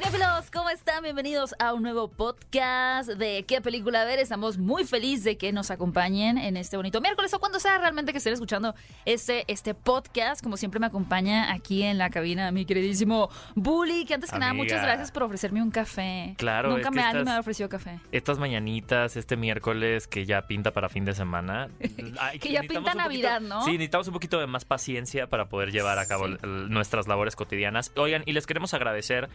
Cinefilos, ¿cómo están? Bienvenidos a un nuevo podcast de ¿Qué película ver? Estamos muy felices de que nos acompañen en este bonito miércoles o cuando sea realmente que estén escuchando este, este podcast. Como siempre me acompaña aquí en la cabina mi queridísimo Bully, que antes que nada, muchas gracias por ofrecerme un café. Claro, Nunca es que me, alguien me ha ofrecido café. Estas mañanitas, este miércoles que ya pinta para fin de semana. ay, Que ya pinta poquito- Navidad, ¿no? Sí, necesitamos un poquito de más paciencia para poder llevar a cabo Sí. nuestras labores cotidianas. Oigan, y les queremos agradecer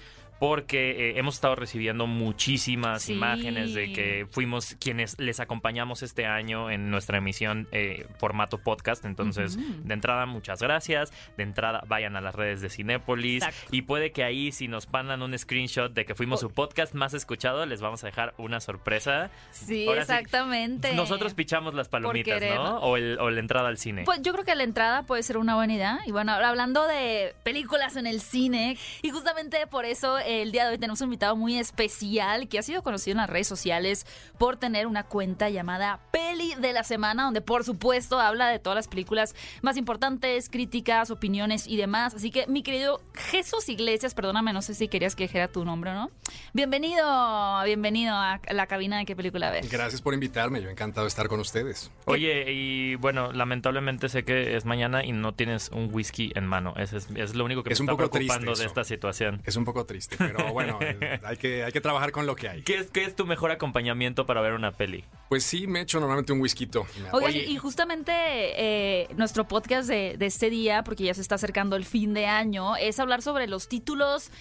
porque eh, hemos estado recibiendo muchísimas Sí. imágenes de que fuimos quienes les acompañamos este año en nuestra emisión eh, formato podcast. Entonces, de entrada, muchas gracias. De entrada, vayan a las redes de Cinépolis. Exacto. Y puede que ahí, si nos mandan un screenshot de que fuimos Oh. su podcast más escuchado, les vamos a dejar una sorpresa. Sí, Ahora sí, exactamente. Nosotros pichamos las palomitas. ¿no? O, el, o la entrada al cine. Pues yo creo que la entrada puede ser una buena idea. Y bueno, ahora hablando de películas en el cine, y justamente por eso el día de hoy tenemos un invitado muy especial que ha sido conocido en las redes sociales por tener una cuenta llamada Peli de la Semana, donde por supuesto habla de todas las películas más importantes, críticas, opiniones y demás. Así que mi querido Jesús Iglesias, perdóname, no sé si querías que dijera tu nombre o no. Bienvenido, bienvenido a la cabina de qué película ves. Gracias por invitarme, yo encantado de estar con ustedes. Oye, y bueno, lamentablemente sé que es mañana y no tienes un whisky en mano. Eso es, es lo único que Es me un está poco preocupando triste de esta situación. Es un poco triste, pero bueno, eh, hay que, hay que trabajar con lo que hay. ¿Qué es, ¿Qué es tu mejor acompañamiento para ver una peli? Pues sí, me echo normalmente un whisky. Oigan, Oye. y justamente eh, nuestro podcast de, de este día, porque ya se está acercando el fin de año, es hablar sobre los títulos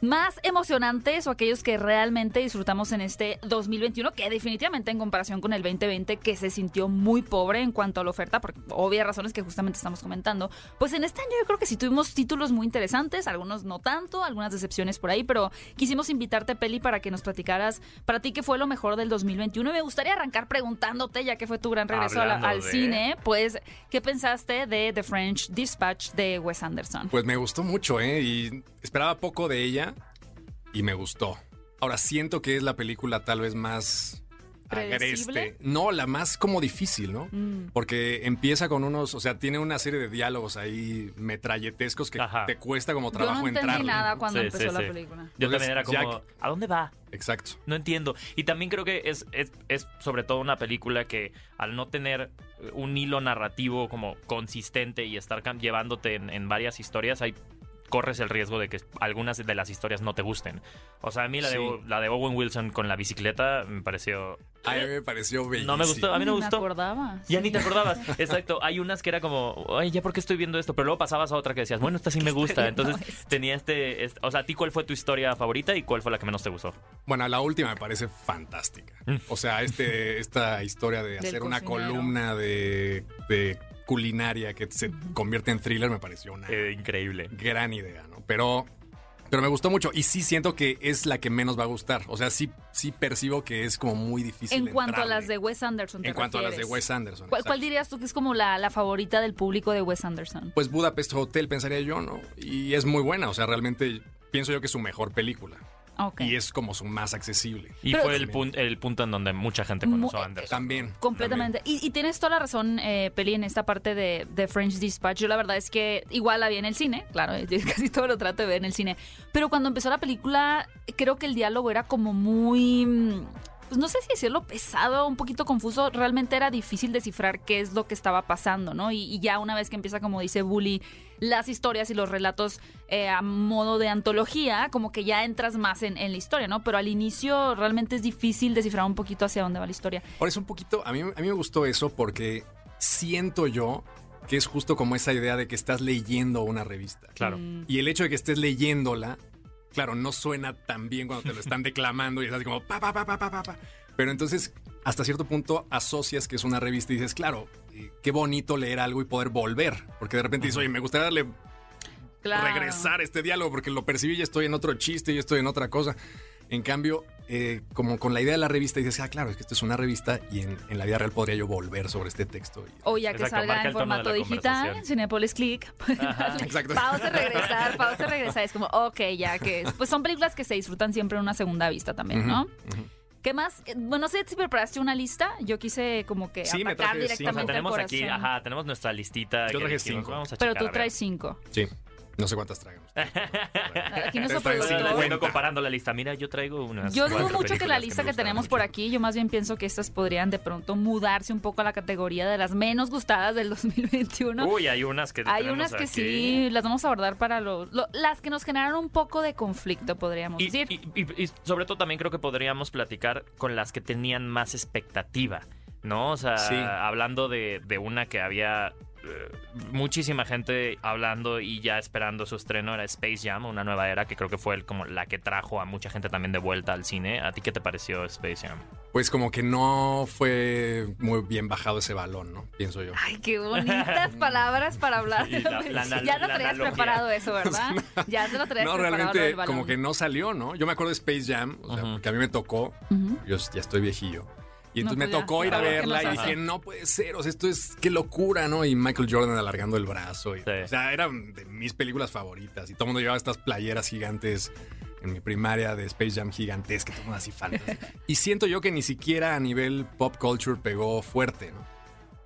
más emocionantes o aquellos que realmente disfrutamos en este 2021, que definitivamente en comparación con el 2020, que se sintió muy pobre en cuanto a la oferta, por obvias razones que justamente estamos comentando, pues en este año yo creo que sí tuvimos títulos muy interesantes, algunos no tanto, algunas decepciones por ahí, pero quisimos invitarte, Peli, para que nos platicaras para ti qué fue lo mejor del 2021. Y me gustaría arrancar preguntándote, ya que fue tu gran regreso la- al de- cine, pues, ¿qué pensaste de The French Dispatch de Wes Anderson? Pues me gustó mucho, ¿eh? Y esperaba poco de ella y me gustó. Ahora siento que es la película tal vez más ¿Predecible? agreste. No, la más como difícil, ¿no? Mm. Porque empieza con unos, o sea, tiene una serie de diálogos ahí metralletescos que Ajá. te cuesta como Yo trabajo no entendí entrarle. nada cuando Sí, empezó sí, la sí. película. Yo Entonces, también era como, Jack- ¿a dónde va? Exacto. No entiendo. Y también creo que es, es, es sobre todo una película que al no tener un hilo narrativo como consistente y estar llevándote en, en varias historias, hay corres el riesgo de que algunas de las historias no te gusten. O sea, a mí la, Sí. de, la de Owen Wilson con la bicicleta me pareció... A mí me pareció bellísimo. No me gustó, a mí no me Ni gustó. acordaba. Ya ni te acordabas. Exacto. Hay unas que era como, ay, ¿ya por qué estoy viendo esto? Pero luego pasabas a otra que decías, bueno, esta sí me gusta. Entonces tenía este, este- O sea, ¿a ti cuál fue tu historia favorita y cuál fue la que menos te gustó? Bueno, la última me parece fantástica. Mm. O sea, este, esta historia de hacer una columna de, de culinaria que se convierte en thriller me pareció una Eh, increíble. gran idea, ¿no? Pero, pero me gustó mucho y sí siento que es la que menos va a gustar. O sea, sí, sí percibo que es como muy difícil. En cuanto a las de Wes Anderson, ¿te En cuanto a las de? Wes Anderson. ¿Cuál, cuál dirías tú que es como la, la favorita del público de Wes Anderson? Pues Budapest Hotel, pensaría yo, ¿no? Y es muy buena. O sea, realmente pienso yo que es su mejor película. Y es como su más accesible. Y Pero- fue el, pun- el punto en donde mucha gente conoció a Anderson. También. Completamente. Y, y tienes toda la razón, eh, Peli, en esta parte de, de French Dispatch. Yo la verdad es que igual la vi en el cine, claro, yo casi todo lo trato de ver en el cine. Pero cuando empezó la película, creo que el diálogo era como muy... mm, Pues no sé si decirlo pesado, un poquito confuso. Realmente era difícil descifrar qué es lo que estaba pasando, ¿no? Y, y ya una vez que empieza, como dice Bully, las historias y los relatos eh, a modo de antología, como que ya entras más en, en la historia, ¿no? Pero al inicio realmente es difícil descifrar un poquito hacia dónde va la historia. Ahora es un poquito, a mí, a mí me gustó eso porque siento yo que es justo como esa idea de que estás leyendo una revista. Claro. Mm. Y el hecho de que estés leyéndola, claro, no suena tan bien cuando te lo están declamando y estás como pa, pa, pa, pa, pa, pa, pa. Pero entonces, hasta cierto punto, asocias que es una revista y dices, claro, eh, qué bonito leer algo y poder volver. Porque de repente dices, oye, me gustaría darle Claro. regresar a este diálogo porque lo percibí y estoy en otro chiste y estoy en otra cosa. En cambio, eh, como con la idea de la revista, dices, ah, claro, es que esto es una revista y en, en la vida real podría yo volver sobre este texto. Y- O ya que Exacto, salga en formato digital, conversación. Cinepolis Click. Ajá. Exacto. Pausa regresar, pausa regresar. Es como, ok, ya que. Pues son películas que se disfrutan siempre en una segunda vista también, ¿no? Ujú. ¿Qué más? Eh, Bueno, no sé si preparaste una lista. Yo quise como que Sí, me atacar cinco. O sea, directamente al tenemos aquí, ajá, tenemos nuestra listita. Yo traje dijimos, cinco. vamos a Pero checar, tú traes cinco. Sí. No sé cuántas traigan. Ustedes Bueno, comparando la lista. Mira, yo traigo unas. Yo dudo mucho que la lista que, tenemos mucho. por aquí, yo más bien pienso que estas podrían de pronto mudarse un poco a la categoría de las menos gustadas del 2021. Uy, hay unas que. Hay unas que aquí. sí, las vamos a abordar para los, lo- las que nos generaron un poco de conflicto, podríamos Y, decir. y- y- y sobre todo también creo que podríamos platicar con las que tenían más expectativa, ¿no? O sea, Sí. hablando de, de una que había muchísima gente hablando y ya esperando su estreno era Space Jam, una nueva era que creo que fue el- como la que trajo a mucha gente también de vuelta al cine. ¿A ti qué te pareció Space Jam? Pues como que no fue muy bien bajado ese balón, ¿no? Pienso yo. Ay, qué bonitas palabras para hablar. Sí, la- la anal- ya lo la traías analogía. preparado eso, ¿verdad? Ya te lo traías No, preparado. lo realmente como que no salió, ¿no? Yo me acuerdo de Space Jam, o sea, porque a mí me tocó, yo ya estoy viejillo. Y entonces me tocó ir a claro, ¿qué verla y dije, no puede ser, o sea, esto es, qué locura, ¿no? Y Michael Jordan alargando el brazo. y- Sí. O sea, era de mis películas favoritas. Y todo el mundo llevaba estas playeras gigantes en mi primaria de Space Jam gigantesca, todo el mundo así fantasy. y siento yo que ni siquiera a nivel pop culture pegó fuerte, ¿no?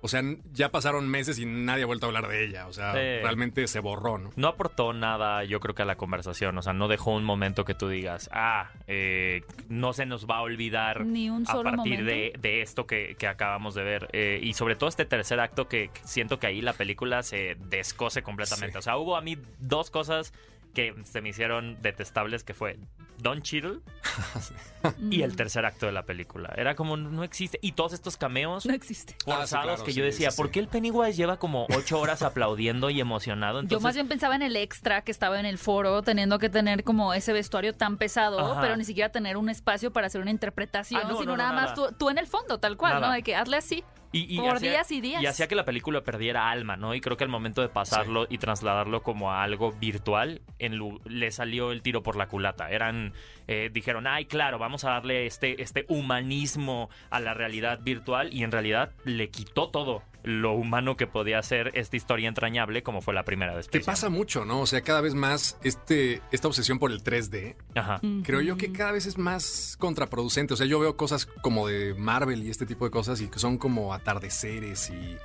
O sea, ya pasaron meses y nadie ha vuelto a hablar de ella. O sea, Sí. realmente se borró, ¿no? No aportó nada, yo creo que a la conversación. O sea, no dejó un momento que tú digas, ah, eh, no se nos va a olvidar Ni un a solo partir momento. de, de esto que, que acabamos de ver. Eh, y sobre todo este tercer acto que que siento que ahí la película se descose completamente. Sí. O sea, hubo a mí dos cosas que se me hicieron detestables, que fue Don Cheadle y el tercer acto de la película. Era como, no existe. Y todos estos cameos No existe. forzados Ah, sí, claro, que sí, yo decía, sí, ¿por qué el Pennywise lleva como ocho horas aplaudiendo y emocionado? Yo Entonces, más bien pensaba en el extra que estaba en el foro, teniendo que tener como ese vestuario tan pesado, Ajá. pero ni siquiera tener un espacio para hacer una interpretación, Ah, no, sino no, no, nada más tú, tú en el fondo, tal cual, Nada. ¿no? De que hazle así. Y, y Por hacía- días y días. Y hacía que la película perdiera alma, ¿no? Y creo que al momento de pasarlo y trasladarlo como a algo virtual, en lu- le salió el tiro por la culata. Eran, eh, dijeron, ay, claro, vamos a darle este, este humanismo a la realidad virtual y en realidad le quitó todo lo humano que podía ser esta historia entrañable como fue la primera de Que pasa mucho, ¿no? O sea, cada vez más este, esta obsesión por el 3D, Ajá. creo yo que cada vez es más contraproducente. O sea, yo veo cosas como de Marvel y este tipo de cosas y que son como atardeceres y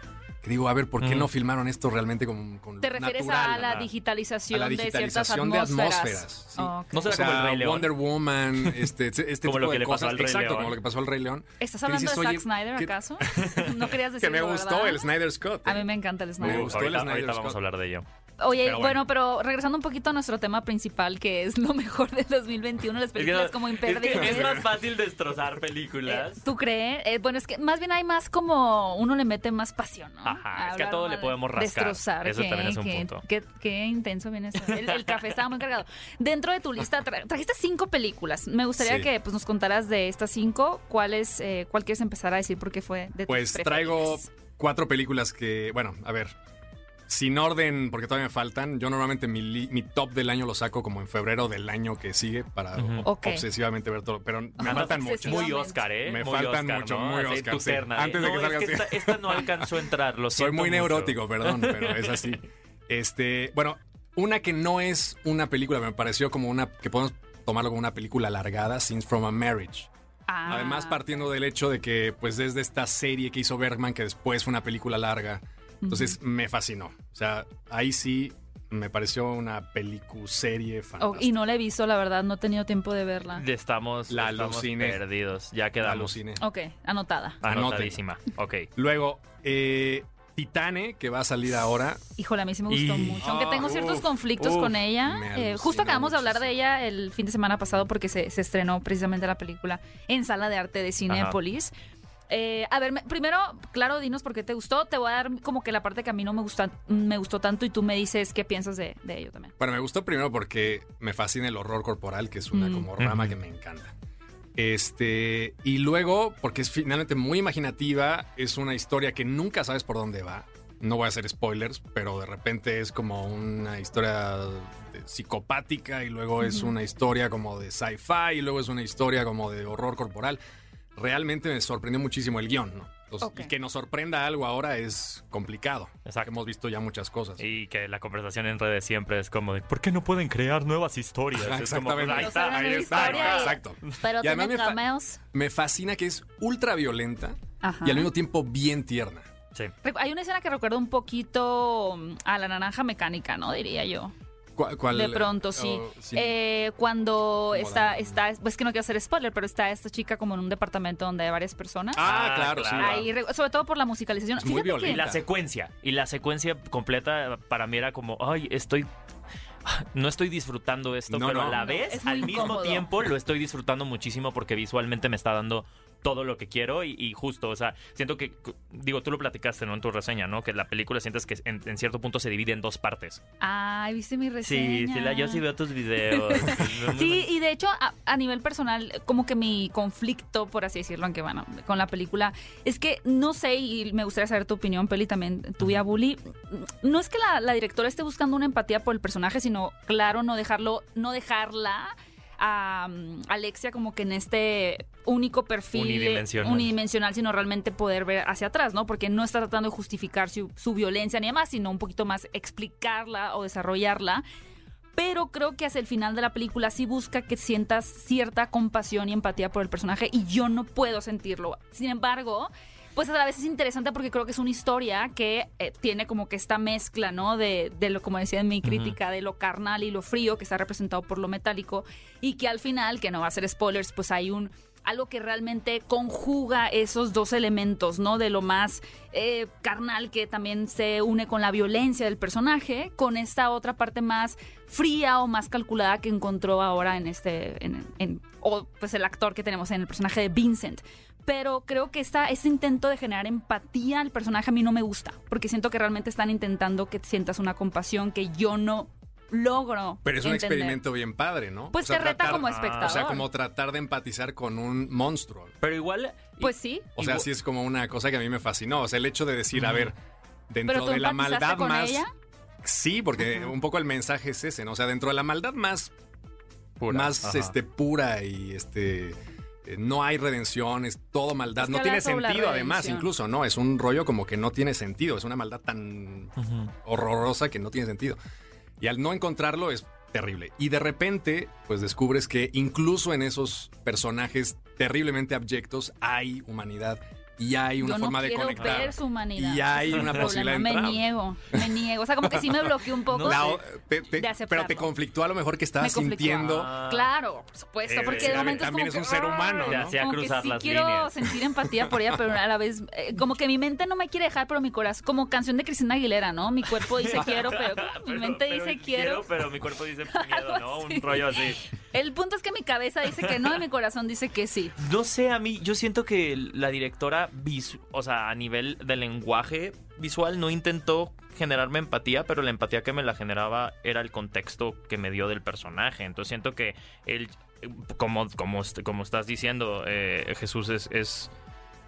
que digo, a ver, ¿por qué Mm. no filmaron esto realmente con, con ¿Te refieres natural? a la A la de ciertas digitalización de atmósferas? atmósferas. No O será como el Rey León. Wonder Woman, este, este tipo Como lo que de le pasó cosas. al Rey Exacto, León. como lo que pasó al Rey León. ¿Estás que hablando dices, de Zack Snyder, ¿qué- acaso? No querías Que decirlo, me gustó ¿verdad? el Snyder Scott. A mí me encanta el Snyder. Me gustó el ahorita, Snyder ahorita Scott. vamos a hablar de ello. Oye, Pero bueno. bueno. pero regresando un poquito a nuestro tema principal, que es lo mejor del 2021, las películas como es, que imperdibles. es más fácil destrozar Eh, películas. ¿Tú crees? Eh, bueno, es que más bien hay más como uno le mete más pasión, ¿no? Ajá, es que a todo le podemos rascar. Destrozar. Eso ¿qué, también es un qué- punto. Qué, qué intenso viene eso. El, el café estaba muy cargado. Dentro de tu lista tra- trajiste cinco películas. Me gustaría Sí. que pues, nos contaras de estas cinco, ¿cuál, es, eh, cuál quieres empezar a decir porque fue de tus Pues traigo cuatro películas que, bueno, a ver, sin orden, porque todavía me faltan. Yo normalmente mi, mi top del año lo saco como en febrero del año que sigue para obsesivamente ver todo. Pero me faltan muchos. Muy Oscar, ¿eh? Me Muy faltan Oscar, mucho, ¿no? muy Oscar, tu sí. terna, Antes de no, que es salga esta, no alcanzó a entrar, lo Soy muy mucho. neurótico, perdón, pero es así. Este, bueno, una que no es una película, me pareció como una que podemos tomarlo como una película alargada, Scenes from a Marriage. Ah. Además, partiendo del hecho de que, pues, desde esta serie que hizo Bergman, que después fue una película larga, entonces me fascinó. O sea, ahí sí me pareció una pelicuserie Oh, fantástica. y no la he visto, la verdad, no he tenido tiempo de verla. Ya Estamos, La perdidos. Ya La quedamos. aluciné. Ok, anotada. Anotadísima. Ok. Luego, eh, Titane, que va a salir ahora. Híjole, a mí sí me gustó Y- mucho. Aunque tengo Ah, ciertos uf, conflictos uf, con ella. eh, justo acabamos de hablar de ella el fin de semana pasado porque se, se estrenó precisamente la película en Sala de Arte de Cinépolis. Eh, a ver, me- primero, claro, dinos por qué te gustó. Te voy a dar como que la parte que a mí no me, gusta, me gustó tanto y tú me dices qué piensas de, de ello también. Bueno, me gustó primero porque me fascina el horror corporal, que es una Mm. como rama que me encanta. Este, y luego, porque es finalmente muy imaginativa, es una historia que nunca sabes por dónde va. No voy a hacer spoilers, pero de repente es como una historia psicopática y luego es una historia como de sci-fi y luego es una historia como de horror corporal. Realmente me sorprendió muchísimo el guion, ¿no? Entonces, Ok. Y que nos sorprenda algo ahora es complicado. Exacto. Hemos visto ya muchas cosas. Y que la conversación en redes siempre es como de, ¿por qué no pueden crear nuevas historias? Ajá, Es como, exactamente. ahí está, ahí está. historia Exacto. Pero Y tiene me fa- cameos. Me fascina que es ultra violenta Ajá. y al mismo tiempo bien tierna. Sí. Hay una escena que recuerda un poquito mm, a la naranja mecánica, ¿no? Diría yo. ¿Cuál- cuál- De pronto, sí. oh, sí. Eh, cuando está, la- está, pues que no quiero hacer spoiler, pero está esta chica como en un departamento donde hay varias personas. ah, Ah, claro, claro. sí. Ahí, re- sobre todo por la musicalización. Es muy que-. Y la secuencia. Y la secuencia completa para mí era como, ay, estoy. No estoy disfrutando esto, No, pero no. a la vez, al mismo incómodo. tiempo, lo estoy disfrutando muchísimo porque visualmente me está dando todo lo que quiero y, y justo, o sea, siento que, digo, tú lo platicaste, ¿no? En tu reseña, ¿no? Que la película sientes que en, en cierto punto se divide en dos partes. Ay, ¿viste mi Sí, reseña? sí, la, yo sí veo tus videos. Sí, y de hecho, a, a nivel personal, como que mi conflicto, por así decirlo, aunque bueno, con la película, es que no sé, y me gustaría saber tu opinión, Peli, también tuya, Bully. No es que la, la directora esté buscando una empatía por el personaje, sino, claro, no dejarlo, no dejarla a um, Alexia como que en este único perfil Unidimensional. unidimensional, sino realmente poder ver hacia atrás, ¿no? Porque no está tratando de justificar su, su violencia ni demás, sino un poquito más explicarla o desarrollarla pero creo que hacia el final de la película sí busca que sientas cierta compasión y empatía por el personaje y yo no puedo sentirlo. Sin embargo, pues a la vez es interesante porque creo que es una historia que eh, tiene como que esta mezcla, ¿no? De, de lo, como decía en mi crítica, de lo carnal y lo frío que está representado por lo metálico y que al final, que no va a ser spoilers, pues hay un algo que realmente conjuga esos dos elementos, ¿no? De lo más eh, carnal que también se une con la violencia del personaje, con esta otra parte más fría o más calculada que encontró ahora en este, en, o pues el actor que tenemos en el personaje de Vincent. Pero creo que esta, este intento de generar empatía al personaje a mí no me gusta, porque siento que realmente están intentando que sientas una compasión que yo no logro. Pero es un entender. experimento bien padre, ¿no? Pues O sea, te reta tratar- como espectador. O sea, como tratar de empatizar con un monstruo. Pero igual. Pues sí. O sea, sí es como una cosa que a mí me fascinó. O sea, el hecho de decir, a ver, dentro de la maldad con más. ella. Sí, porque un poco el mensaje es ese, ¿no? O sea, dentro de la maldad más Pura. más Ajá. este pura y este eh, no hay redención, es todo maldad, Es que no tiene sentido además incluso, ¿no? Es un rollo como que no tiene sentido, es una maldad tan horrorosa que no tiene sentido. Y al no encontrarlo es terrible. Y de repente, pues descubres que incluso en esos personajes terriblemente abyectos hay humanidad y hay una Yo no forma de quiero conectar. ver su humanidad. Y hay es una posibilidad de problema. Me niego, me niego. O sea, como que sí me bloqueó un poco. Te- te- de pero te conflictó a lo mejor que estabas sintiendo. Ah. Claro, por supuesto, Eh, porque de momento es también como es que, un ser humano, ¿no? hacía Como que cruzar sí las quiero líneas. sentir empatía por ella, pero a la vez, eh, como que mi mente no me quiere dejar, pero mi corazón, como canción de Cristina Aguilera, ¿no? Mi cuerpo dice quiero, pero mi mente pero dice quiero. Pero mi cuerpo dice miedo, ¿no? Un rollo así. El punto es que mi cabeza dice que no y mi corazón dice que sí. No sé, a mí, yo siento que la directora, o sea, a nivel de lenguaje visual, no intentó generarme empatía, pero la empatía que me la generaba era el contexto que me dio del personaje. Entonces siento que él, como, como, como estás diciendo, eh, Jesús es, es,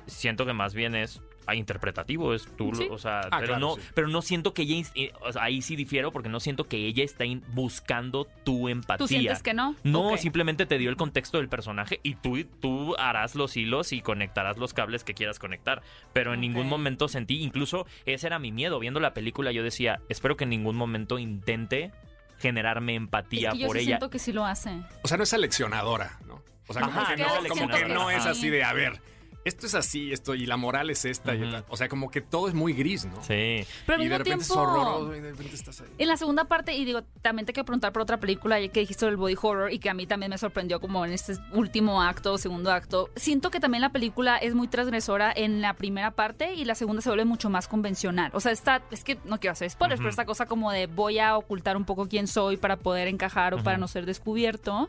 siento que más bien es interpretativo, es tú, Sí. o sea, Ah, pero claro, no, sí. pero no siento que ella, eh, o sea, ahí sí difiero porque no siento que ella está buscando tu empatía. ¿Tú sientes que no? No, simplemente te dio el contexto del personaje y tú, tú harás los hilos y conectarás los cables que quieras conectar. Pero en ningún momento sentí, incluso ese era mi miedo. Viendo la película yo decía, espero que en ningún momento intente generarme empatía Es que yo por sí ella. siento que sí lo hace. O sea, no es seleccionadora, ¿no? O sea, como Ajá, que no, como que no es sí. así de, a ver, esto es así, esto, y la moral es esta, y. O sea, como que todo es muy gris, ¿no? Sí. Pero al y de repente tiempo... es horroroso, y de repente estás ahí. En la segunda parte, y digo, también te quiero preguntar por otra película que dijiste del body horror y que a mí también me sorprendió como en este último acto, segundo acto. Siento que también la película es muy transgresora en la primera parte y la segunda se vuelve mucho más convencional. O sea, está, es que no quiero hacer spoilers, pero esta cosa como de voy a ocultar un poco quién soy para poder encajar o para no ser descubierto.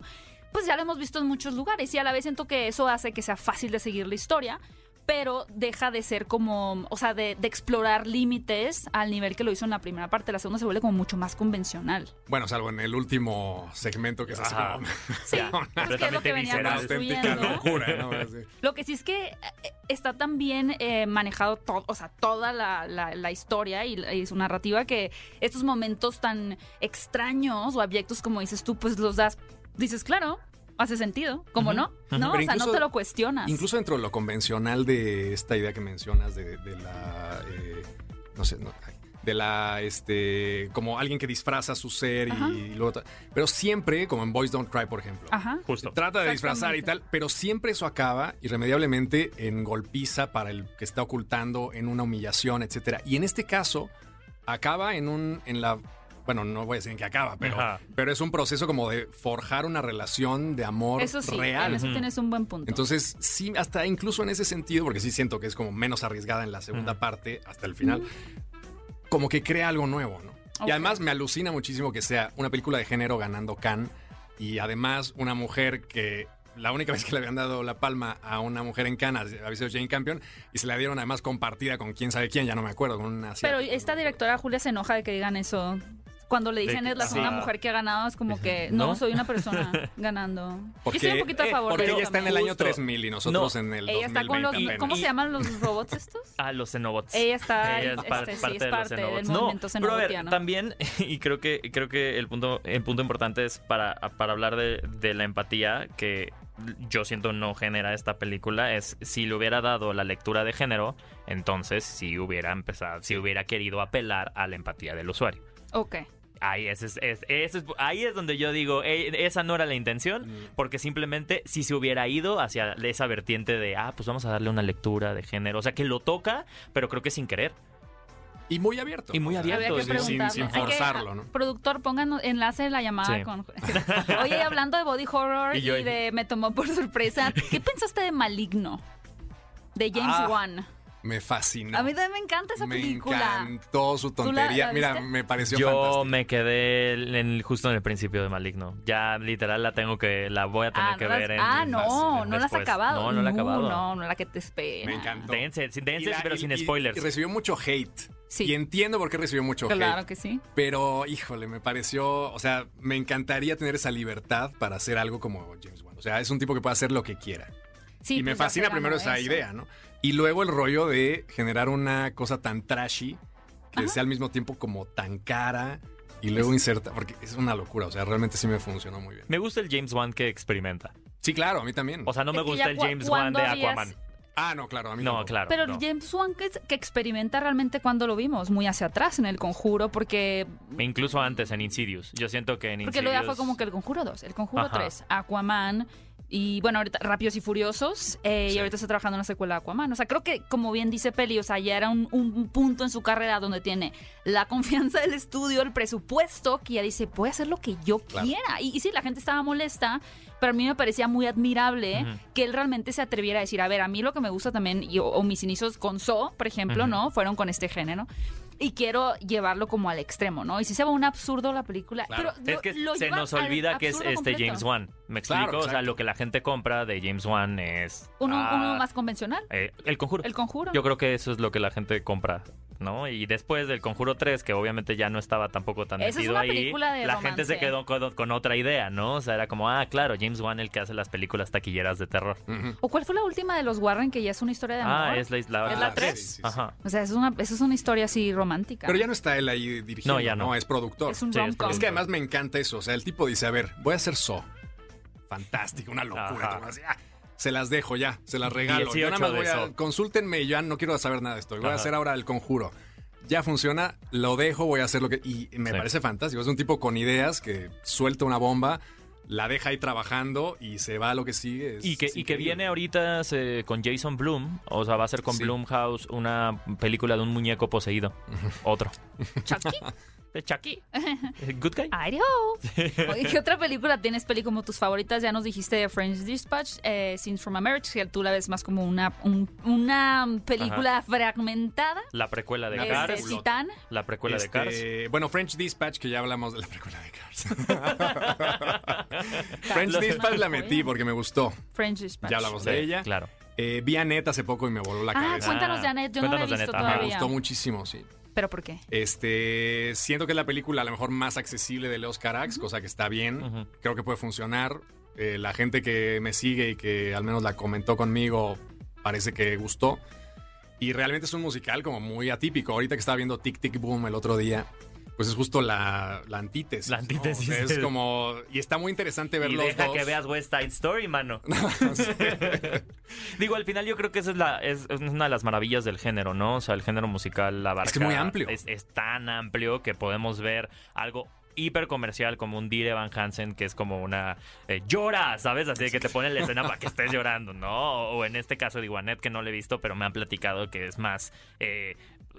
Pues ya lo hemos visto en muchos lugares y a la vez siento que eso hace que sea fácil de seguir la historia pero deja de ser como, o sea, de, de explorar límites al nivel que lo hizo en la primera parte. La segunda se vuelve como mucho más convencional. Bueno, salvo en el último segmento que es así Ajá. como Sí, Ya, pues que es lo que venía construyendo. locura, ¿no? Lo que sí es que eh, está tan bien eh, manejado todo, o sea, toda la, la- la historia y, y su narrativa que estos momentos tan extraños o abyectos como dices tú, pues los das, dices, claro, hace sentido. ¿Cómo no? ¿No? Pero o sea, no te lo cuestionas. Incluso dentro de lo convencional de esta idea que mencionas de, de la. eh, no sé, no, de la. Este. Como alguien que disfraza su ser y, luego. Pero siempre, como en Boys Don't Cry, por ejemplo. Ajá. Justo. Trata de disfrazar y tal, pero siempre eso acaba irremediablemente en golpiza para el que está ocultando, en una humillación, etcétera. Y en este caso, acaba en un. en la. Bueno, no voy a decir en qué acaba, pero, Ajá. pero es un proceso como de forjar una relación de amor Eso sí, real. en eso tienes un buen punto. Entonces, sí, hasta incluso en ese sentido, porque sí siento que es como menos arriesgada en la segunda parte hasta el final, como que crea algo nuevo, ¿no? Y además me alucina muchísimo que sea una película de género ganando Cannes y además una mujer que la única vez que le habían dado la palma a una mujer en Cannes había sido Jane Campion y se la dieron además compartida con quién sabe quién, ya no me acuerdo, con una Pero esta directora Julia se enoja de que digan eso. Cuando le dicen es la segunda sí. mujer que ha ganado, es como que no, ¿No? soy una persona ganando. Porque- Yo estoy un poquito a eh, favor Porque de ella está en el año Justo. 3000 y nosotros No. en el Ella está con los. 2020 ¿Cómo se llaman los robots estos? A los Xenobots. Ella está. Ella es este, sí, parte es de los parte del movimiento no, pero a ver, xenobotiano. también, y creo que, creo que el punto, el punto importante es para, para hablar de, de la empatía que yo siento no genera esta película, es si le hubiera dado la lectura de género, entonces sí hubiera empezado, si hubiera querido apelar a la empatía del usuario. Ok. Ahí es, es- es- ese es- ahí es donde yo digo, "Ey, esa no era la intención, Mm. porque simplemente si se hubiera ido hacia esa vertiente de, ah, pues vamos a darle una lectura de género, o sea, que lo toca, pero creo que sin querer. Y muy abierto. Y muy abierto, sí, sin, que- forzarlo, ¿no? Productor, pongan enlace de la llamada Sí. con. Oye, hablando de body horror y, de Me tomó por sorpresa, ¿qué pensaste de Maligno? De James Ah, Wan. Me fascinó. A mí también me encanta esa me película. encantó su ¿Tú la- tontería. la Mira, me pareció Yo fantástico. me quedé en justo en el principio de Maligno. Ya literal la tengo que, la voy a tener Ah, que no las- ver en ah, no, en no la has acabado. No, no la he acabado. No, no la que te espera. Me encantó. Dense, la- pero y- sin spoilers. Y recibió mucho hate. Sí. Y entiendo por qué recibió mucho Claro hate. que sí. Pero, híjole, me pareció. O sea, me encantaría tener esa libertad para hacer algo como James Wan. O sea, es un tipo que puede hacer lo que quiera. Sí, y me pues fascina primero esa idea, ¿no? Y luego el rollo de generar una cosa tan trashy que sea al mismo tiempo como tan cara y luego inserta. Porque es una locura. O sea, realmente sí me funcionó muy bien. Me gusta el James Wan que experimenta. Sí, claro, a mí también. O sea, no Es me gusta el James Wan ¿cuándo de Aquaman. ah, no, claro, a mí No, tampoco. claro. Pero no. James Wan que, que experimenta realmente cuando lo vimos, muy hacia atrás en el conjuro, porque Incluso antes en Insidious. Yo siento que en Porque Insidious... luego ya fue como que el Conjuro 2, el Conjuro Ajá. 3, Aquaman y bueno, ahorita Rápidos y Furiosos eh, y ahorita está trabajando en la secuela de Aquaman. O sea, creo que como bien dice Peli, o sea, ya era un, un punto en su carrera donde tiene la confianza del estudio, el presupuesto, que ya dice, voy a hacer lo que yo Claro. quiera. Y, y sí, la gente estaba molesta, pero a mí me parecía muy admirable que él realmente se atreviera a decir, a ver, a mí lo que me gusta también, y- o, o mis inicios con So, por ejemplo. ¿no? Fueron con este género. Y quiero llevarlo como al extremo, ¿no? Y si se va un absurdo la película. Claro. Pero Es que lo- lo se nos olvida que es este completo. James Wan. ¿Me explico? Claro, o sea, lo que la gente compra de James Wan es... Uno, ah, uno más convencional. eh, el Conjuro. El conjuro. Yo creo que eso es lo que la gente compra, ¿no? Y después del Conjuro 3, que obviamente ya no estaba tampoco tan Esa es metido una ahí, de la gente se quedó con, con otra idea, ¿no? O sea, era como, ah, claro, James Wan el que hace las películas taquilleras de terror. ¿O cuál fue la última de los Warren que ya es una historia de amor? Ah, es la, la, ¿Es la Ah, tres? sí, sí, sí. Ajá. O sea, es una, eso es una historia así romántica. Pero ya no está él ahí dirigiendo. No, ya no. Es productor. es un Sí, es que además me encanta eso. O sea, el tipo dice, a ver, voy a hacer So. Fantástico, una locura. Ajá. Se las dejo ya, se las regalo. Yo 18 nada más voy a... Consúltenme y ya no quiero saber nada de esto. Voy a hacer ahora el conjuro. Ya funciona, lo dejo, voy a hacer lo que... Y me Sí. parece fantástico. Es un tipo con ideas que suelta una bomba, la deja ahí trabajando y se va a lo que sigue. Es- Y que, y que viene ahorita se- con Jason Bloom, o sea, va a ser con Sí. Bloomhouse una película de un muñeco poseído. Otro. Chucky. De Chucky. Good guy. I know. Oye, ¿Qué otra película tienes, Peli, como tus favoritas? Ya nos dijiste de French Dispatch, eh, Scenes from a Marriage, que tú la ves más como una, un- una película fragmentada. La precuela de Este, Cars. Titán. La precuela Este, de Cars. Bueno, French Dispatch, que ya hablamos de la precuela de Cars. French. Dispatch la metí porque me gustó. French Dispatch. Ya hablamos Sí, de ella. Claro. Eh, vi a Net hace poco y me voló la Ah, cabeza. cuéntanos Ah, de Annette. Yo no la he cuéntanos visto Annette, ajá. me todavía. gustó muchísimo, sí. ¿Pero por qué? Este, siento que es la película a lo mejor más accesible de Leos Carax, cosa que está bien. Creo que puede funcionar. Eh, la gente que me sigue y que al menos la comentó conmigo parece que gustó. Y realmente es un musical como muy atípico. Ahorita que estaba viendo Tic Tic Boom el otro día, Pues es justo la, la antítesis. La ¿no? antítesis. O sea, es como. Y está muy interesante ver Y los deja dos. que veas West Side Story, mano. Digo, al final yo creo que esa es, la, es, es una de las maravillas del género, ¿no? O sea, el género musical abarca... Es que es muy amplio. Es, es tan amplio que podemos ver algo hiper comercial como un Dire Van Hansen que es como una eh, llora, ¿sabes? Así de que te pone la escena para que estés llorando, ¿no? O en este caso de Iguanet que no le he visto, pero me han platicado que es más eh,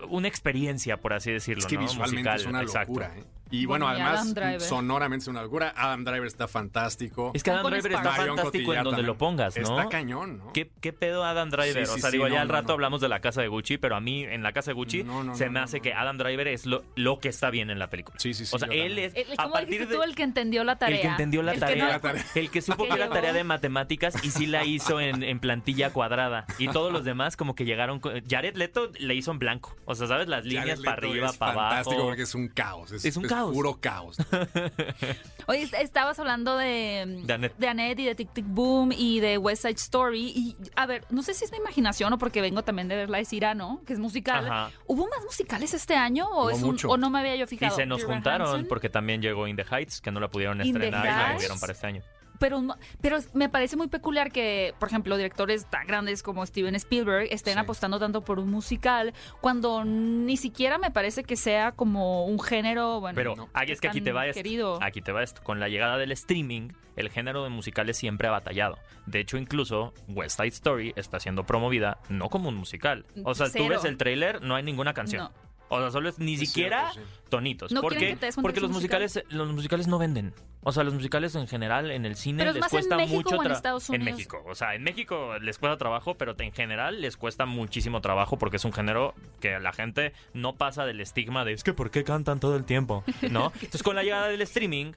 una experiencia, por así decirlo, Es que ¿no? visualmente Musical, es una exacto. ¿eh? Y Bueno, bueno, y además, sonoramente es una locura. Adam Driver está fantástico. Es que Adam Driver está. Marion fantástico en donde también. lo pongas, ¿no? Está cañón, ¿no? ¿Qué, qué pedo Adam Driver? Sí, o sea, sí, digo, ya no, al no, rato no. hablamos de la casa de Gucci, pero a mí en la casa de Gucci No, no, se no, me no, hace no. que Adam Driver es lo, lo que está bien en la película. Sí, sí, sí, O sea, él también. es El, a ¿Cómo partir de tú el que entendió la tarea? el que entendió la El que tarea, no- La tarea. el que supo Que era tarea de matemáticas y sí la hizo en, en plantilla cuadrada. Y todos los demás como que llegaron... con- Jared Leto le hizo en blanco. O sea, ¿sabes? Las líneas para arriba, para fantástico abajo. porque es un caos. Es un caos. Puro caos. Oye, est- estabas hablando de, De Annette. de Annette y de Tic Tic Boom y de West Side Story. Y, a ver, no sé si es mi imaginación o porque vengo también de ver La de Cyrano, que es musical. Ajá. ¿Hubo más musicales este año o, es un- o no me había yo Y fijado? se nos Dear juntaron Hansen. porque también llegó In the Heights, que no la pudieron In estrenar y la movieron para este año. Pero, no- pero me parece muy peculiar que, por ejemplo, directores tan grandes como Steven Spielberg estén Sí. apostando tanto por un musical cuando ni siquiera me parece que sea como un género, bueno, Pero no. aquí es que aquí te va esto. querido. Aquí te va esto. Con la llegada del streaming, el género de musicales siempre ha batallado. De hecho, incluso West Side Story está siendo promovida no como un musical. O sea, tú Cero. ves el tráiler, no hay ninguna canción. No. O sea, solo es ni Es siquiera cierto, sí. tonitos. No Porque que es los musicales, los musicales no venden. O sea, los musicales en general en el cine Pero es les en cuesta México mucho o en En. México. O sea, en México les cuesta trabajo, pero en general les cuesta muchísimo trabajo porque es un género que la gente no pasa del estigma de es que ¿por qué cantan todo el tiempo? ¿No? Entonces, con la llegada del streaming,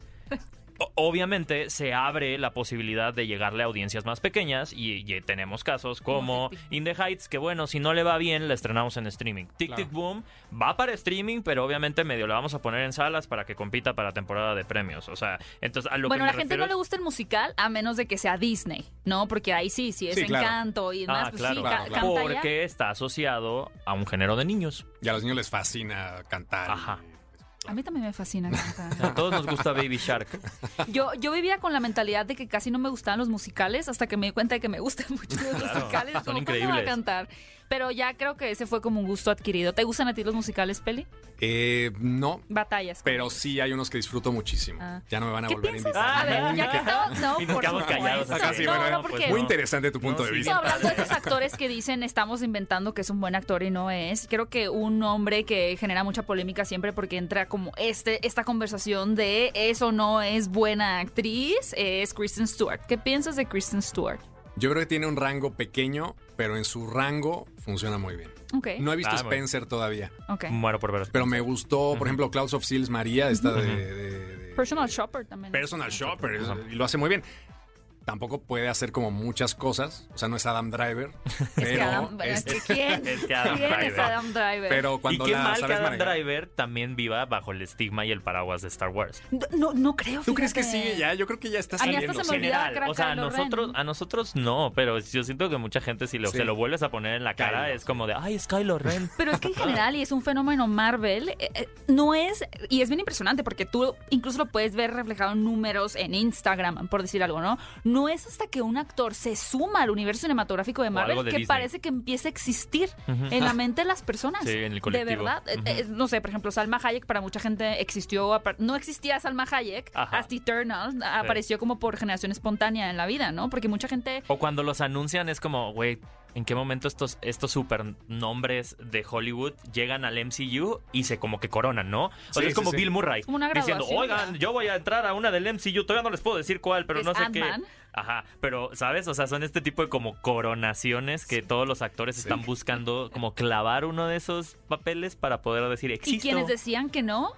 obviamente se abre la posibilidad de llegarle a audiencias más pequeñas y, y tenemos casos como. In the Heights, que bueno, si no le va bien, la estrenamos en streaming. Tic Claro. Tic Boom va para streaming, pero obviamente medio la vamos a poner en salas para que compita para temporada de premios. O sea, entonces a lo bueno, que a la gente refiero no le gusta el musical a menos de que sea Disney, ¿no? Porque ahí sí, sí es Sí, claro. encanto y demás, Ah, pues claro, sí, ca- ya. Porque está asociado a un género de niños. Y a los niños les fascina cantar. y- Ajá. A mí también me fascina cantar. A todos nos gusta Baby Shark. Yo, yo vivía con la mentalidad de que casi no me gustaban los musicales hasta que me di cuenta de que me gustan mucho los Claro, musicales. son como, ¿cómo increíbles. va a cantar? Pero ya creo que ese fue como un gusto adquirido. ¿Te gustan a ti los musicales, Peli? Eh, no, Batallas. pero sí hay unos que disfruto muchísimo. Ah. Ya no me van a ¿Qué volver a piensas? invitar. a ver, ya que estamos... No, Y nos por quedamos supuesto. callados acá, sí, no, bueno, no, pues porque... Muy interesante tu punto No, de sí, vista. hablando de esos actores que dicen estamos inventando que es un buen actor y no es. Creo que un hombre que genera mucha polémica siempre porque entra como este esta conversación de es o no es buena actriz es Kristen Stewart. ¿Qué piensas de Kristen Stewart? Yo creo que tiene un rango pequeño, pero en su rango funciona muy bien. Ok, No he visto Ah, bueno. Spencer todavía, ok. Muero por ver. pero me gustó, por ejemplo, Clouds of Seals María, esta de, de- de- Personal Shopper también. Personal Shopper, y lo hace muy bien. Tampoco puede hacer como muchas cosas, o sea, no es Adam Driver, Es pero, que Adam, bueno, es que ¿quién? Es que Adam ¿Quién es Driver. Adam Driver? pero Y cuando qué la mal que sabes Adam manejar. Driver también viva bajo el estigma y el paraguas de Star Wars. no, no creo. ¿Tú crees que sí? Ya, yo creo que ya está A mí hasta saliendo. se me general. O sea, a nosotros, Ren. a nosotros no, pero yo siento que mucha gente si lo, Sí. se lo vuelves a poner en la cara Kylo, es como de, ay, es Kylo Ren. Pero es que en general, y es un fenómeno Marvel, eh, eh, no es, y es bien impresionante porque tú incluso lo puedes ver reflejado en números en Instagram, por decir algo, ¿no? No es hasta que un actor se suma al universo cinematográfico de Marvel de que Disney. parece que empieza a existir en la mente de las personas. Sí, en el De colectivo. verdad. Eh, eh, no sé, por ejemplo, Salma Hayek para mucha gente existió, no existía Salma Hayek Ajá. hasta Eternal, apareció como por generación espontánea en la vida, ¿no? Porque mucha gente... O cuando los anuncian es como, güey, ¿en qué momento estos, estos supernombres de Hollywood llegan al MCU y se como que coronan, ¿no? O sea, Sí, es como sí, sí. Bill Murray. Una diciendo, oigan, ya. yo voy a entrar a una del MCU, todavía no les puedo decir cuál, pero ¿Es no sé qué. Ajá, pero, ¿sabes? O sea, son este tipo de como coronaciones que todos los actores están buscando como clavar uno de esos papeles para poder decir, Y existo. quienes decían que no,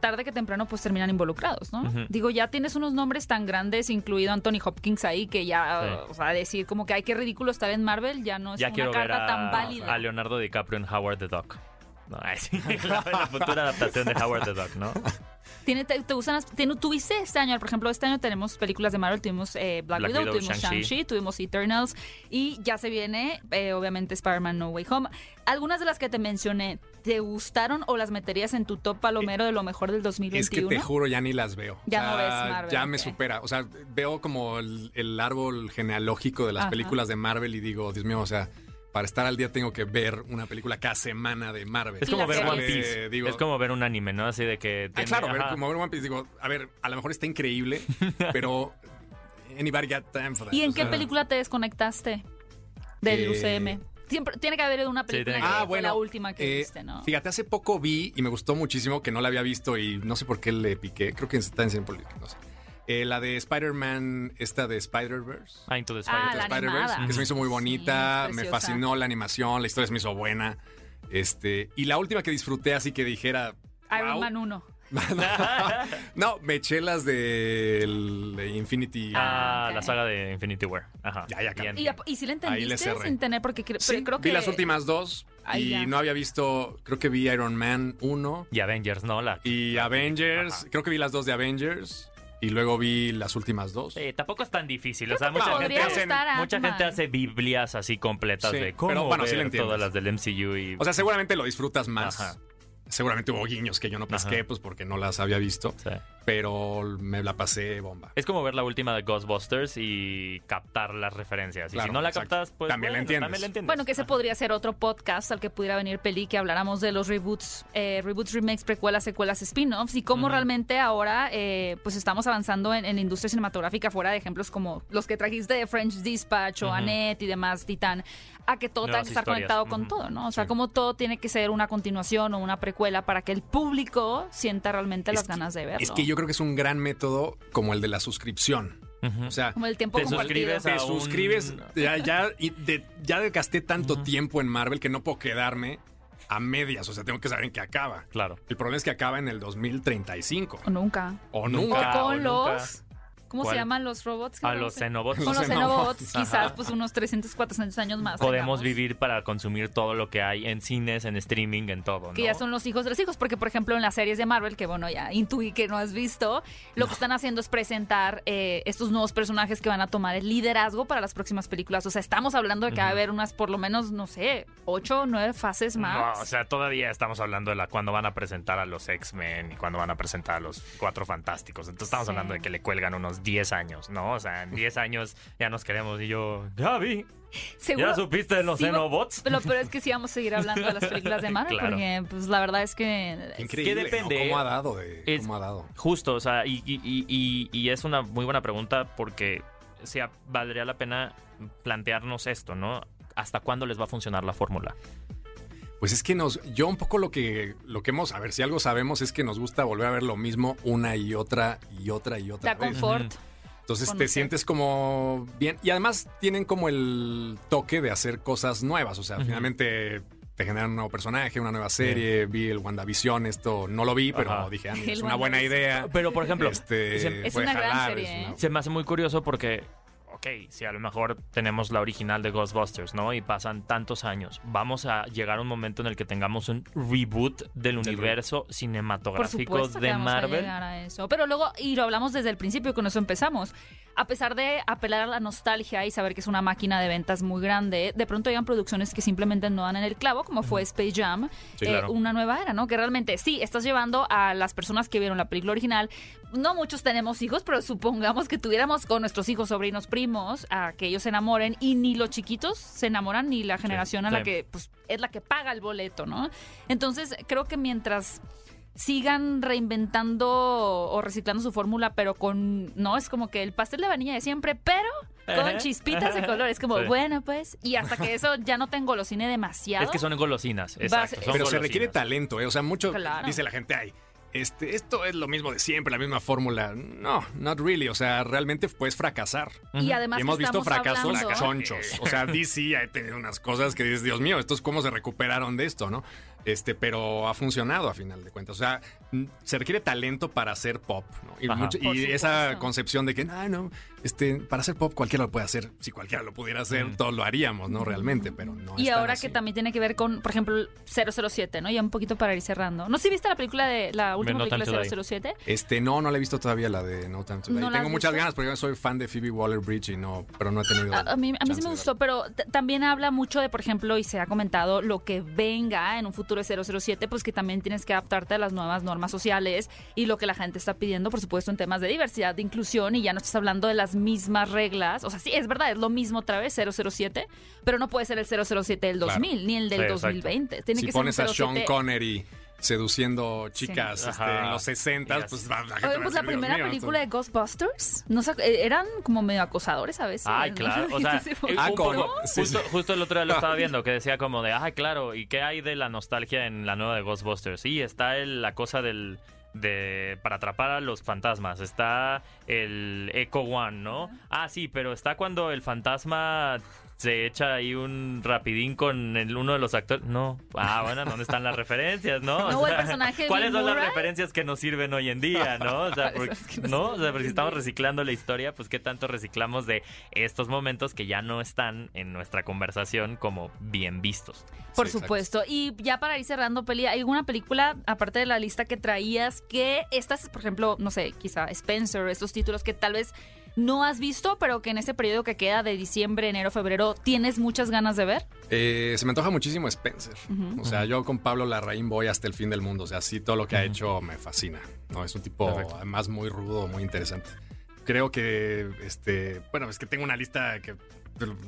Tarde que temprano pues terminan involucrados, ¿no? Digo, ya tienes unos nombres tan grandes, incluido Anthony Hopkins ahí, que ya, Sí. o sea, decir como que hay que ridículo estar en Marvel, ya no es Ya una carta a, tan válida. a Leonardo DiCaprio en Howard the Duck. No, sí, la, la futura adaptación de Howard the Duck, ¿no? ¿Tiene, te, te gustan las- tiene- tuviste este año, por ejemplo, este año tenemos películas de Marvel, tuvimos eh, Black, Black Widow, Widow, tuvimos Shang-Chi. Tuvimos Eternals y ya se viene, eh, obviamente, Spider-Man No Way Home. Algunas de las que te mencioné, te gustaron o las meterías en tu top palomero de lo mejor del 2021? Es que te juro, ya ni las veo. Ya O no ves Marvel, Ya me supera. O sea, veo como el, el árbol genealógico de las Ajá. películas de Marvel y digo, Dios mío, o sea, para estar al día tengo que ver una película cada semana de Marvel. Es como ver One. Piece. Eh, digo- es como ver un anime, ¿no? Así de que. Ah, claro, ver, como ver One Piece, digo, a ver, a lo mejor está increíble, pero anybody got time for that? ¿Y en O qué sea, película te desconectaste del Eh, UCM? Siempre tiene que haber una película que que- fue Ah, bueno, la última que eh, viste, ¿no? Fíjate, hace poco vi y me gustó muchísimo que no la había visto y no sé por qué le piqué. Creo que está en Cinepolis, no sé. Eh, la de Spider-Man, esta de Spider-Verse. Ah, Into the Ah, Spider-Verse. la que se me hizo muy bonita, me fascinó la animación, la historia se me hizo buena. Este, y la última que disfruté así que dijera. Iron "Wow". Man 1. no, me eché las del de Infinity. Ah, la saga de Infinity War. Ajá. Ya, ya, Bien. ¿Y, y si le entendiste sin tener? Porque cre- Sí, creo vi que... las últimas dos y ya. no había visto, creo que vi Iron Man 1 Y Avengers, ¿no? La, y Avengers, Ajá. creo que vi las dos de Avengers y luego vi las últimas dos. Sí, tampoco es tan difícil. O sea, mucha gente, gustar mucha gente hace biblias así completas Sí, de cómo pero bueno, sí ver le entiendes. todas las del MCU y... O sea, seguramente lo disfrutas más. Ajá. Seguramente hubo guiños que yo no pesqué, Ajá. pues porque no las había visto, Sí. pero me la pasé bomba. Es como ver la última de Ghostbusters y captar las referencias. Y Claro, si no la exacto. captas, pues También la bueno, entiendes. También la entiendes. Bueno, que ese Ajá. podría ser otro podcast al que pudiera venir Peli, que habláramos de los reboots, eh, reboots, remakes, precuelas, secuelas, spin-offs y cómo realmente ahora eh, pues estamos avanzando en, en la industria cinematográfica fuera de ejemplos como los que trajiste de French Dispatch o. Annette y demás, Titán, a que todo tenga que estar historias. conectado con todo, ¿no? O sea, Sí. como todo tiene que ser una continuación o una precuela para que el público sienta realmente Es las que- ganas de verlo. Es que yo creo que es un gran método como el de la suscripción. O sea, Como el tiempo Te compartido. suscribes te un- suscribes, ya, ya, y de- ya gasté tanto tiempo en Marvel que no puedo quedarme a medias. O sea, tengo que saber en qué acaba. Claro. El problema es que acaba en el 2035. O nunca. O nunca. o con los... ¿Cómo ¿Cuál? se llaman los robots? que A los Xenobots. Con los Xenobots, quizás pues unos 300, 400 años más. Podemos vivir para consumir todo lo que hay en cines, en streaming, en todo, ¿no? Que ya son los hijos de los hijos, porque por ejemplo en las series de Marvel, que bueno, ya intuí que no has visto, lo que están haciendo es presentar eh, estos nuevos personajes que van a tomar el liderazgo para las próximas películas. O sea, estamos hablando de que va a haber unas por lo menos, no sé, ocho, nueve fases más. No, o sea, todavía estamos hablando de la cuando van a presentar a los X-Men y cuando van a presentar a los Cuatro Fantásticos. Entonces estamos Sí. hablando de que le cuelgan unos 10 años, ¿no? O sea, en 10 años ya nos queremos y yo, ya vi, Seguro- ya supiste de los sí, Xenobots. Lo peor es que sí vamos a seguir hablando de las películas de Marvel, Claro. porque pues la verdad es que... Increíble. ¿Qué depende? ¿no? ¿Cómo ha dado? De, Es- ¿Cómo ha dado? Justo, o sea, y, y- y- y- y es una muy buena pregunta porque o sea, valdría la pena plantearnos esto, ¿no? ¿Hasta cuándo les va a funcionar la fórmula? Pues es que nos, yo un poco lo que, lo que hemos, a ver si algo sabemos es que nos gusta volver a ver lo mismo una y otra y otra y otra Da vez. confort. Entonces te sientes como bien. Y además tienen como el toque de hacer cosas nuevas. O sea, finalmente te generan un nuevo personaje, una nueva serie. Vi el WandaVision, esto no lo vi, pero Ajá. dije, ah, mira, es una buena idea. Pero, por ejemplo, Este, Es una gran jalar, serie, es una- ¿eh? Se me hace muy curioso porque, ok, si a lo mejor tenemos la original de Ghostbusters, ¿no? Y pasan tantos años, vamos a llegar a un momento en el que tengamos un reboot del universo Por cinematográfico supuesto que de vamos a Marvel. llegar a eso. Pero luego, y lo hablamos desde el principio, con eso empezamos. A pesar de apelar a la nostalgia y saber que es una máquina de ventas muy grande, de pronto hayan producciones que simplemente no dan en el clavo, como fue Space Jam, Sí, eh, claro. una nueva era, ¿no? Que realmente sí, estás llevando a las personas que vieron la película original. No muchos tenemos hijos, pero supongamos que tuviéramos con nuestros hijos, sobrinos, primos, a que ellos se enamoren y ni los chiquitos se enamoran, ni la generación a la sí. que pues, es la que paga el boleto, ¿no? Entonces, creo que mientras sigan reinventando o reciclando su fórmula, pero con, no, es como que el pastel de vainilla de siempre, pero con chispitas de color. Es como, Sí. bueno, pues, y hasta que eso ya no tengo los cine demasiado. Es que son golosinas, Va a exacto. ser- son Pero se golosinas. requiere talento, ¿eh? O sea, mucho Claro. dice la gente, ay, este, esto es lo mismo de siempre, la misma fórmula. No, not really. O sea, realmente puedes fracasar. Y además Y hemos visto fracasos hablando- chonchos. O sea, DC ha tenido unas cosas que dices, Dios mío, estos cómo se recuperaron de esto, ¿no? Este, pero ha funcionado a final de cuentas. O sea, se requiere talento para hacer pop, ¿no? Y, mucho- esa concepción de que, no, no, este, para hacer pop cualquiera lo puede hacer. Si cualquiera lo pudiera hacer, todos lo haríamos, ¿no? Realmente, pero no. Y ahora así. que también tiene que ver con, por ejemplo, 007, ¿no? Ya un poquito para ir cerrando. ¿No si viste la película de la última No película de 007? Este, no, no la he visto todavía la de No Time to Die. ¿No la has Tengo muchas visto? ganas porque yo soy fan de Phoebe Waller-Bridge y no, pero no he tenido. A, a mí, a mí sí me gustó, pero también habla mucho de, por ejemplo, y se ha comentado, lo que venga en un futuro futuro es 007, pues que también tienes que adaptarte a las nuevas normas sociales y lo que la gente está pidiendo, por supuesto, en temas de diversidad, de inclusión, y ya no estás hablando de las mismas reglas. O sea, sí, es verdad, es lo mismo otra vez, 007, pero no puede ser el 007 del 2000 ni el del Sí, exacto. 2020. Tiene si que ser un pones a Sean 07. Connery seduciendo chicas Sí. este, en los 60, Yes. pues va- la gente Oye, pues la primera mío, película de Ghostbusters, no sé, eh, eran como medio acosadores a veces. Ay, claro. O sea, Ah, poco- justo, sí. justo el otro día lo estaba viendo, que decía como de, ay, claro, ¿y qué hay de la nostalgia en la nueva de Ghostbusters? Sí, está el- la cosa del de para atrapar a los fantasmas, está el Echo One, ¿no? Ah, sí, pero está cuando el fantasma se echa ahí un rapidín con el- uno de los actores. No. Ah, bueno, ¿dónde están las referencias, no? No, el personaje de ¿Cuáles son las referencias que nos sirven hoy en día, no? O sea, porque- es que no. O sea, porque si estamos reciclando la historia, pues qué tanto reciclamos de estos momentos que ya no están en nuestra conversación como bien vistos. Por Sí, exacto. supuesto. Y ya para ir cerrando, Peli, ¿hay alguna película, aparte de la lista que traías, que estas, por ejemplo, no sé, quizá Spencer, estos títulos que tal vez no has visto, pero que en este periodo que queda de diciembre, enero, febrero, tienes muchas ganas de ver? Eh, se me antoja muchísimo Spencer. Ujú. O sea, yo con Pablo Larraín voy hasta el fin del mundo. O sea, sí, todo lo que ha hecho me fascina. No, es un tipo Perfecto. además muy rudo, muy interesante. Creo que, este, bueno, es que tengo una lista que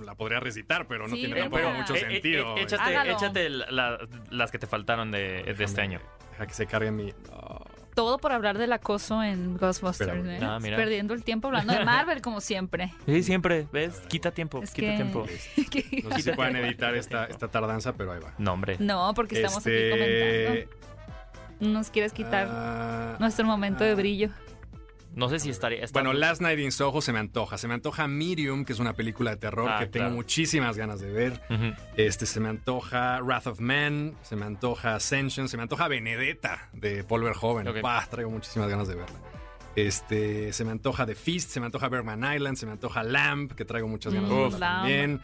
la podría recitar, pero no Sí, tiene tampoco mucho Eh, eh, sentido. eh, échate échate la- la- las que te faltaron de, de este año. Deja que se cargue mi. oh, Todo por hablar del acoso en Ghostbusters. ¿eh? Ah, mira. Perdiendo el tiempo hablando de Marvel, como siempre. Sí, siempre, ¿ves? Quita tiempo, Es quita que- tiempo. Que- no sé si pueden editar esta, esta tardanza, pero ahí va. No, hombre. no, porque estamos aquí Este, comentando. Nos quieres quitar ah, nuestro momento de brillo. No sé si estaría... está- Bueno, Last Night in Soho se me antoja. Se me antoja Medium, que es una película de terror Ah, que tengo muchísimas ganas de ver. Este, se me antoja Wrath of Man, se me antoja Ascension, se me antoja Benedetta de Paul Verhoeven. Ok. Bah, traigo muchísimas ganas de verla. Este, se me antoja The Feast, se me antoja Bergman Island, se me antoja Lamp, que traigo muchas ganas Mm, de verla Lamb. también.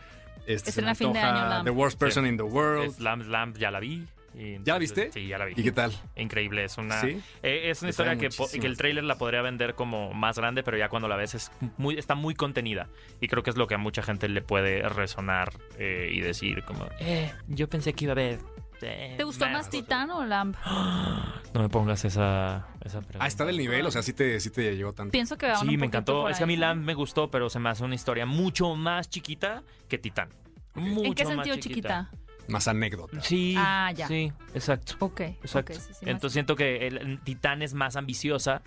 Este, se me Estrena fin de antoja año, Lamb. The Worst Person Sí. in the World. Slam Slam ya la vi. Y ¿Ya la viste? Sí, ya la vi. ¿Y qué tal? Increíble, es una ¿Sí? eh, es una historia que, el tráiler la podría vender como más grande, pero ya cuando la ves es muy está muy contenida y creo que es lo que a mucha gente le puede resonar eh, y decir como eh, yo pensé que iba a ver. eh, ¿Te gustó más Titán o Lamp? No me pongas esa esa pregunta. Ah, está del nivel, o sea, sí te, sí te llegó tanto. Pienso que va un Sí, me encantó. Es que a mí. Lamb me gustó, pero se me hace una historia mucho más chiquita que Titán. Mucho ¿En qué más sentido chiquita? Más anécdota. Sí. Ah, ya. Sí, exacto. Ok, Exacto. sí, sí, Entonces siento que el, el Titán es más ambiciosa,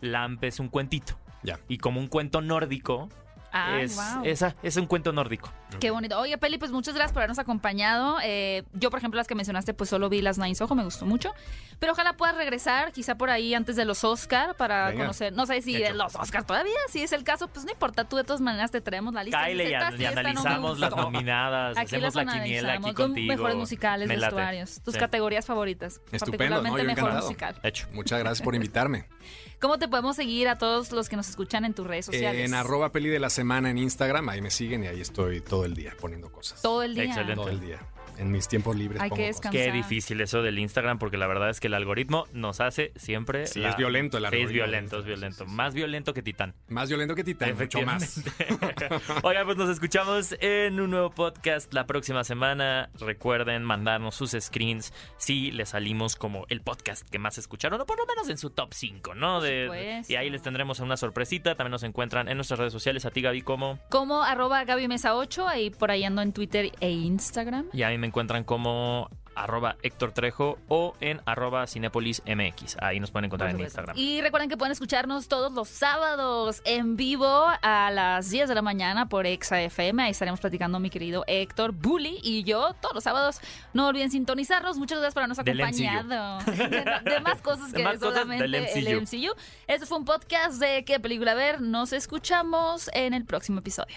Lamp es un cuentito. Ya. Y como un cuento nórdico, Ay, es, wow. esa, es un cuento nórdico. Qué bonito. Oye, Peli, pues muchas gracias por habernos acompañado. Eh, yo, por ejemplo, las que mencionaste, pues solo vi las Nine Ojo, me gustó mucho. Pero ojalá puedas regresar, quizá por ahí antes de los Oscar, para Venga. conocer. No sé si de los Oscar todavía, si es el caso, pues no importa. Tú de todas maneras te traemos la lista. Kyle y, Dices, "Esta an- sí, y analizamos las gustó". nominadas, Aquí hacemos las la quiniela aquí contigo. mejores musicales, vestuarios, tus Sí. categorías favoritas. Estupendo, particularmente ¿no? Mejor encantado. musical. Hecho. Muchas gracias por invitarme. ¿Cómo te podemos seguir a todos los que nos escuchan en tus redes sociales? en arroba peli de la semana en Instagram, ahí me siguen y ahí estoy todo el día poniendo cosas. Todo el día. Excelente. Todo el día. En mis tiempos libres Hay pongo que cosas. descansar. Qué difícil eso del Instagram, porque la verdad es que el algoritmo nos hace siempre. Sí, la- es violento el Sí, algoritmo es violento, es violento. sí, sí. Más violento que Titán. Más violento que Titán, mucho más. Oigan, pues nos escuchamos en un nuevo podcast la próxima semana. Recuerden mandarnos sus screens si les salimos como el podcast que más escucharon, o por lo menos en su top 5, ¿no? De- y ahí les tendremos una sorpresita. También nos encuentran en nuestras redes sociales. A ti, Gaby, como. Como arroba Gaby Mesa 8, ahí por ahí ando en Twitter e Instagram. Y a mí me encuentran como arroba Héctor Trejo o en arroba Cinépolis MX. Ahí nos pueden encontrar en Instagram. Y recuerden que pueden escucharnos todos los sábados en vivo a las 10 de la mañana por Exa FM. Ahí estaremos platicando mi querido Héctor Bully y yo todos los sábados. No olviden sintonizarnos. Muchas gracias por habernos Del acompañado. De, de más cosas De que cosas solamente el MCU. MCU. Este fue un podcast de qué película ver. Nos escuchamos en el próximo episodio.